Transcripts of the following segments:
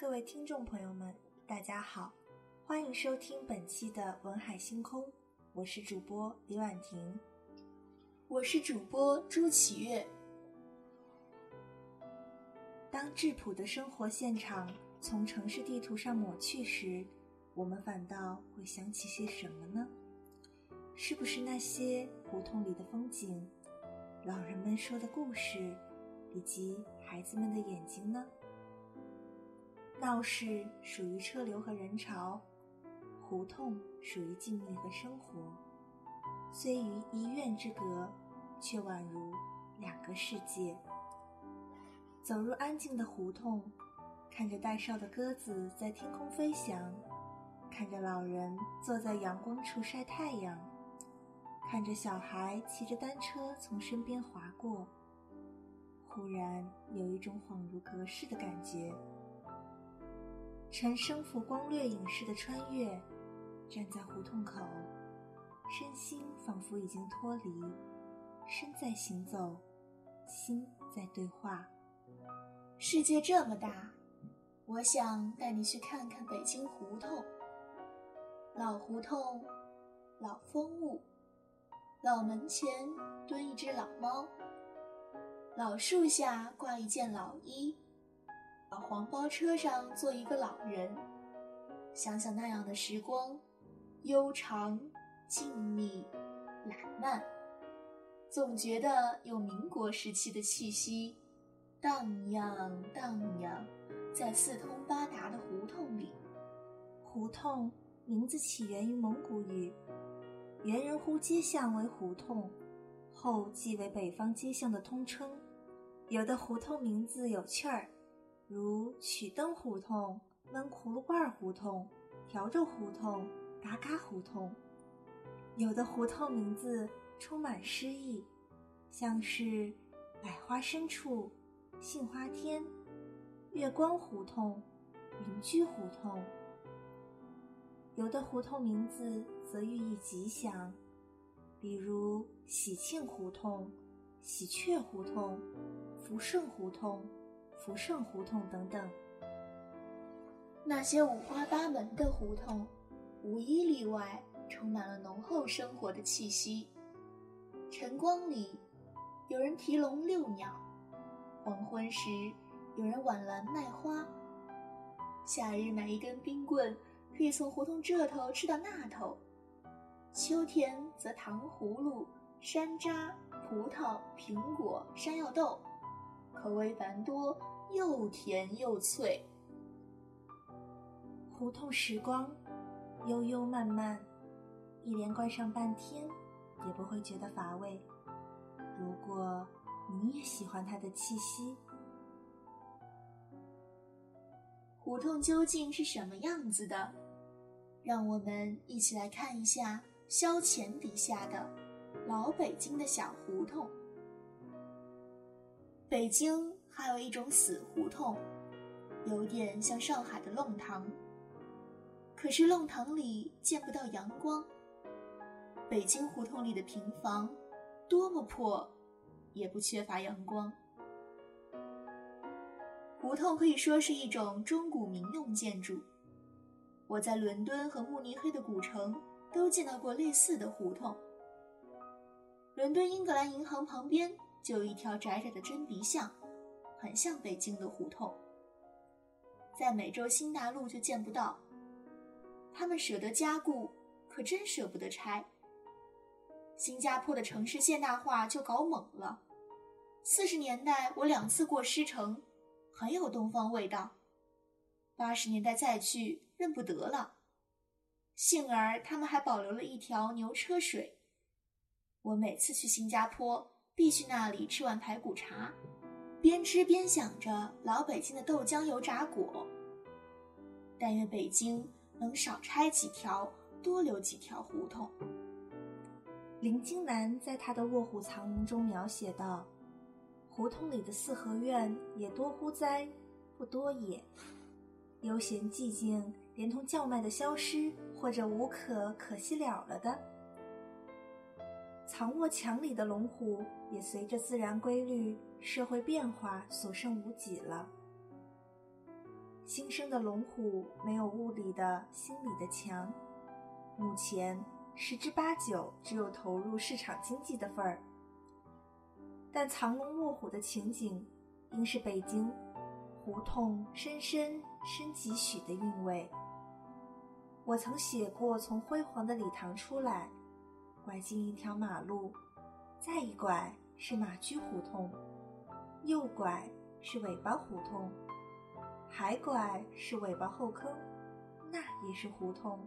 各位听众朋友们，大家好，欢迎收听本期的文海星空，我是主播李婉婷，我是主播朱启月。当质朴的生活现场从城市地图上抹去时，我们反倒会想起些什么呢？是不是那些胡同里的风景，老人们说的故事，以及孩子们的眼睛呢？闹市属于车流和人潮，胡同属于静谧和生活。虽于一院之隔，却宛如两个世界。走入安静的胡同，看着带哨的鸽子在天空飞翔，看着老人坐在阳光处晒太阳，看着小孩骑着单车从身边划过，忽然有一种恍如隔世的感觉。乘声浮光掠影似的穿越，站在胡同口，身心仿佛已经脱离，身在行走，心在对话。世界这么大，我想带你去看看北京胡同。老胡同，老风物，老门前蹲一只老猫，老树下挂一件老衣，黄包车上坐一个老人。想想那样的时光，悠长、静谧、懒漫，总觉得有民国时期的气息。荡漾荡漾，在四通八达的胡同里。胡同名字起源于蒙古语，猿人呼街巷为胡同，后即为北方街巷的通称。有的胡同名字有趣儿，如曲灯胡同、闷葫芦罐胡同、笤帚胡同、嘎嘎胡同；有的胡同名字充满诗意，像是百花深处。杏花天、月光胡同、邻居胡同，有的胡同名字则寓意吉祥，比如喜庆胡同、喜鹊胡同、福顺胡同、福盛胡同等等。那些五花八门的胡同，无一例外充满了浓厚生活的气息。晨光里，有人提笼遛鸟。黄昏时，有人挽篮卖花；夏日买一根冰棍，可以从胡同这头吃到那头；秋天则糖葫芦、山楂、葡萄、苹果、山药豆，口味繁多，又甜又脆。胡同时光，悠悠漫漫，一连逛上半天，也不会觉得乏味。如果。你也喜欢它的气息。胡同究竟是什么样子的？让我们一起来看一下萧乾笔下的老北京的小胡同。北京还有一种死胡同，有点像上海的弄堂。可是弄堂里见不到阳光。北京胡同里的平房，多么破！也不缺乏阳光。胡同可以说是一种中古民用建筑。我在伦敦和慕尼黑的古城都见到过类似的胡同。伦敦英格兰银行旁边就有一条窄窄的针鼻巷，很像北京的胡同。在美洲新大陆就见不到。他们舍得加固，可真舍不得拆。新加坡的城市现代化就搞猛了。四十年代我两次过狮城，很有东方味道。八十年代再去认不得了。幸而他们还保留了一条牛车水。我每次去新加坡，必去那里吃碗排骨茶，边吃边想着老北京的豆浆油炸果。但愿北京能少拆几条，多留几条胡同。林京南在他的《卧虎藏龙》中描写道。胡同里的四合院也多乎哉？不多也。悠闲寂静，连同叫卖的消失，或者无可可惜了了的。藏卧墙里的龙虎，也随着自然规律、社会变化所剩无几了。新生的龙虎没有物理的心理的强，目前十之八九只有投入市场经济的份儿。但藏龙卧虎的情景，应是北京胡同深深深几许的韵味。我曾写过，从辉煌的礼堂出来，拐进一条马路，再一拐是马驹胡同，右拐是尾巴胡同。还拐是尾巴后坑，那也是胡同。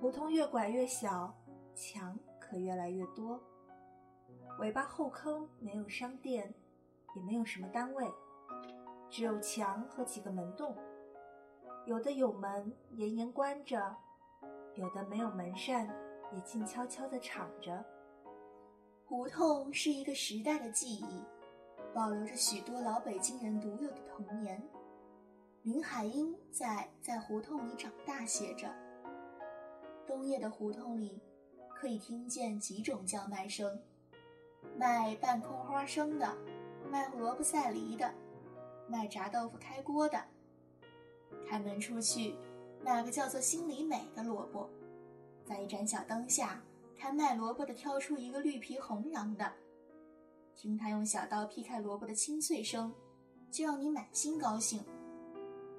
胡同越拐越小，墙可越来越多。尾巴后坑没有商店，也没有什么单位，只有墙和几个门洞。有的有门，严严关着；有的没有门扇，也静悄悄地敞着。胡同是一个时代的记忆，保留着许多老北京人独有的童年。林海音在《在胡同里长大》写着：“冬夜的胡同里，可以听见几种叫卖声：卖半空花生的，卖萝卜赛梨的，卖炸豆腐开锅的。开门出去，哪个叫做心里美的萝卜，在一盏小灯下，看卖萝卜的挑出一个绿皮红瓤的，听他用小刀劈开萝卜的清脆声，就让你满心高兴。”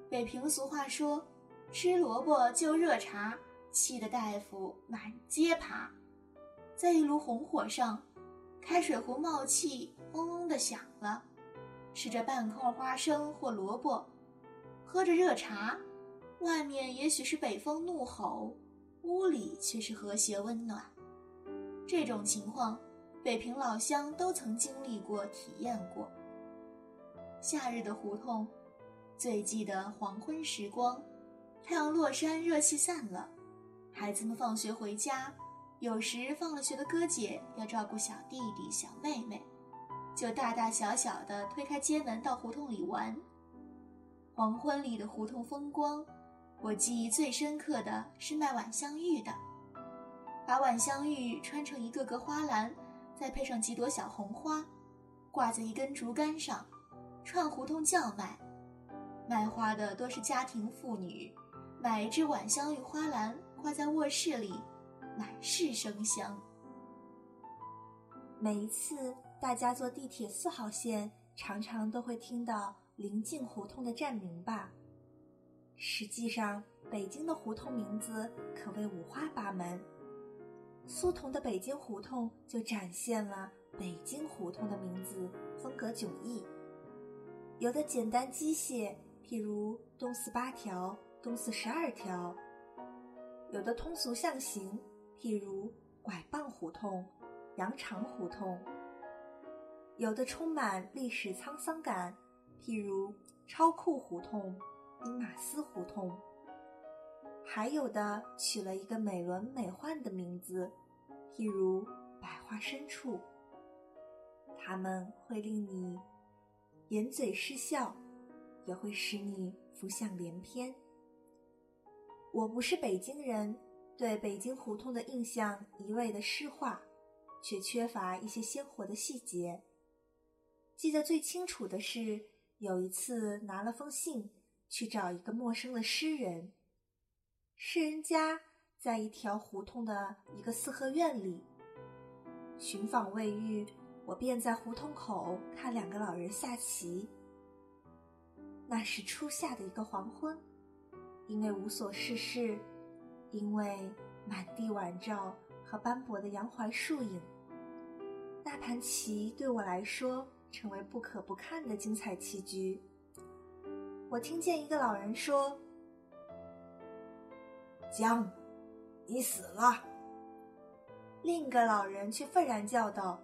北平俗话说：“吃萝卜就热茶，气得大夫满街爬。”在一炉红火上，开水壶冒气，嗡嗡的响了。吃着半块花生或萝卜，喝着热茶，外面也许是北风怒吼，屋里却是和谐温暖。这种情况，北平老乡都曾经历过、体验过。夏日的胡同。最记得黄昏时光，太阳落山，热气散了，孩子们放学回家，有时放了学的哥姐要照顾小弟弟、小妹妹，就大大小小的推开街门到胡同里玩。黄昏里的胡同风光，我记忆最深刻的是卖晚香玉的，把晚香玉穿成一个个花篮，再配上几朵小红花，挂在一根竹竿上，串胡同叫卖。卖花的多是家庭妇女，买一只晚香玉花篮挂在卧室里，满是生香。每一次大家坐地铁四号线，常常都会听到临近胡同的站名吧。实际上，北京的胡同名字可谓五花八门。苏童的《北京胡同》就展现了北京胡同的名字风格迥异，有的简单机械。譬如东四八条、东四十二条，有的通俗象形，譬如拐棒胡同、羊肠胡同；有的充满历史沧桑感，譬如超酷胡同、兵马司胡同；还有的取了一个美轮美奂的名字，譬如百花深处。它们会令你掩嘴失笑。也会使你浮想联翩。我不是北京人，对北京胡同的印象一味的诗化，却缺乏一些鲜活的细节。记得最清楚的是，有一次拿了封信去找一个陌生的诗人，诗人家在一条胡同的一个四合院里。寻访未遇，我便在胡同口看两个老人下棋。那是初夏的一个黄昏，因为无所事事，因为满地晚照和斑驳的杨槐树影，那盘棋对我来说成为不可不看的精彩棋局。我听见一个老人说：“姜，你死了。”另一个老人却愤然叫道：“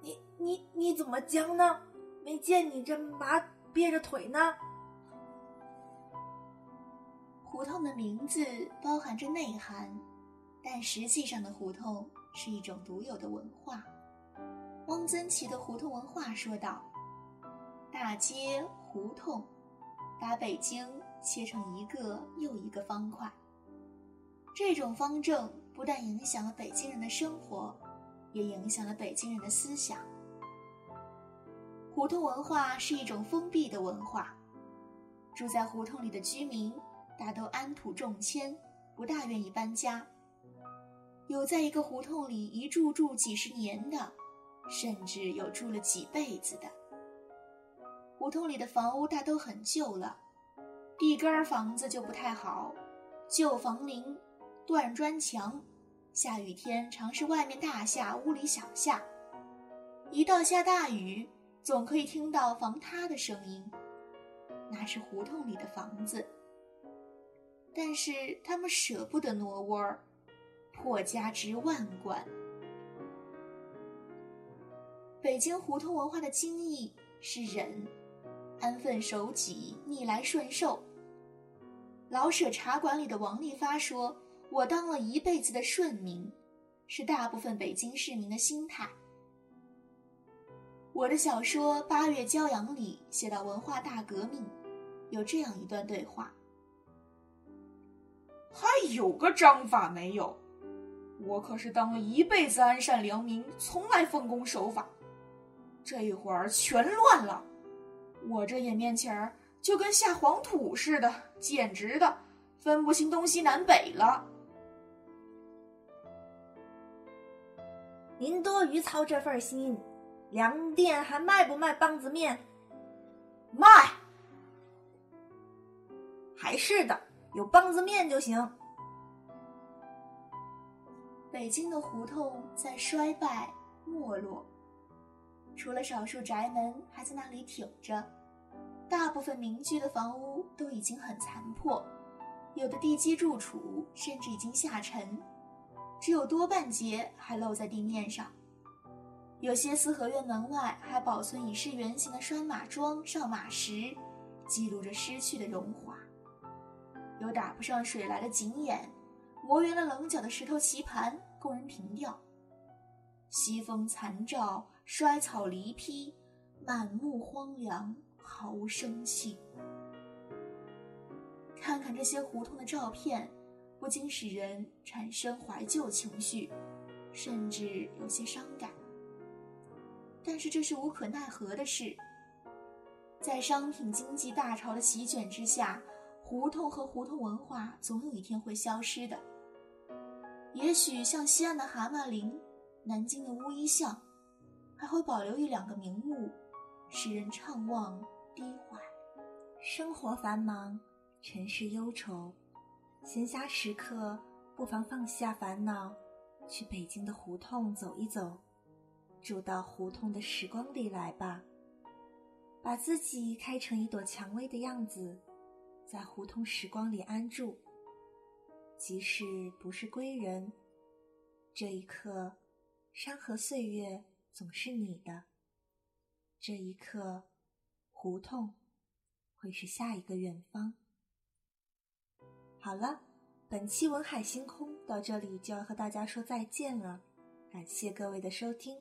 你你你怎么僵呢？没见你这马。”憋着腿呢。胡同的名字包含着内涵，但实际上的胡同是一种独有的文化。汪曾祺的《胡同文化》说道：“大街胡同，把北京切成一个又一个方块。这种方正不但影响了北京人的生活，也影响了北京人的思想。”胡同文化是一种封闭的文化，住在胡同里的居民大都安土重迁，不大愿意搬家。有在一个胡同里一住住几十年的，甚至有住了几辈子的。胡同里的房屋大都很旧了，地根房子就不太好，旧房龄，断砖墙，下雨天常是外面大下，屋里小下。一到下大雨，总可以听到房塌的声音。那是胡同里的房子，但是他们舍不得挪窝儿，破家值万贯。北京胡同文化的精义是忍，安分守己，逆来顺受。老舍茶馆里的王利发说：“我当了一辈子的顺民，是大部分北京市民的心态。”我的小说《八月骄阳》里写到文化大革命，有这样一段对话：还有个章法没有？我可是当了一辈子安善良民，从来奉公守法。这一会儿全乱了，我这眼面前儿就跟下黄土似的，简直的分不清东西南北了。您多余操这份心，粮店还卖不卖棒子面？卖。还是的，有棒子面就行。北京的胡同在衰败没落。除了少数宅门还在那里挺着，大部分民居的房屋都已经很残破，有的地基筑础甚至已经下沉，只有多半截还露在地面上。有些四合院门外还保存已是圆形的拴马桩、上马石，记录着失去的荣华。有打不上水来的井眼，磨圆了棱角的石头棋盘供人凭吊。西风残照。衰草离披，满目荒凉，毫无生气。看看这些胡同的照片，不禁使人产生怀旧情绪，甚至有些伤感。但是这是无可奈何的事。在商品经济大潮的席卷之下，胡同和胡同文化总有一天会消失的。也许像西安的蛤蟆陵，南京的乌衣巷。还会保留一两个名物，使人怅望低缓。生活繁忙，尘世忧愁，闲暇时刻不妨放下烦恼，去北京的胡同走一走，住到胡同的时光里来吧。把自己开成一朵蔷薇的样子，在胡同时光里安住。即使不是归人，这一刻，山河岁月。总是你的。这一刻，胡同会是下一个远方。好了，本期文海星空到这里就要和大家说再见了，感谢各位的收听。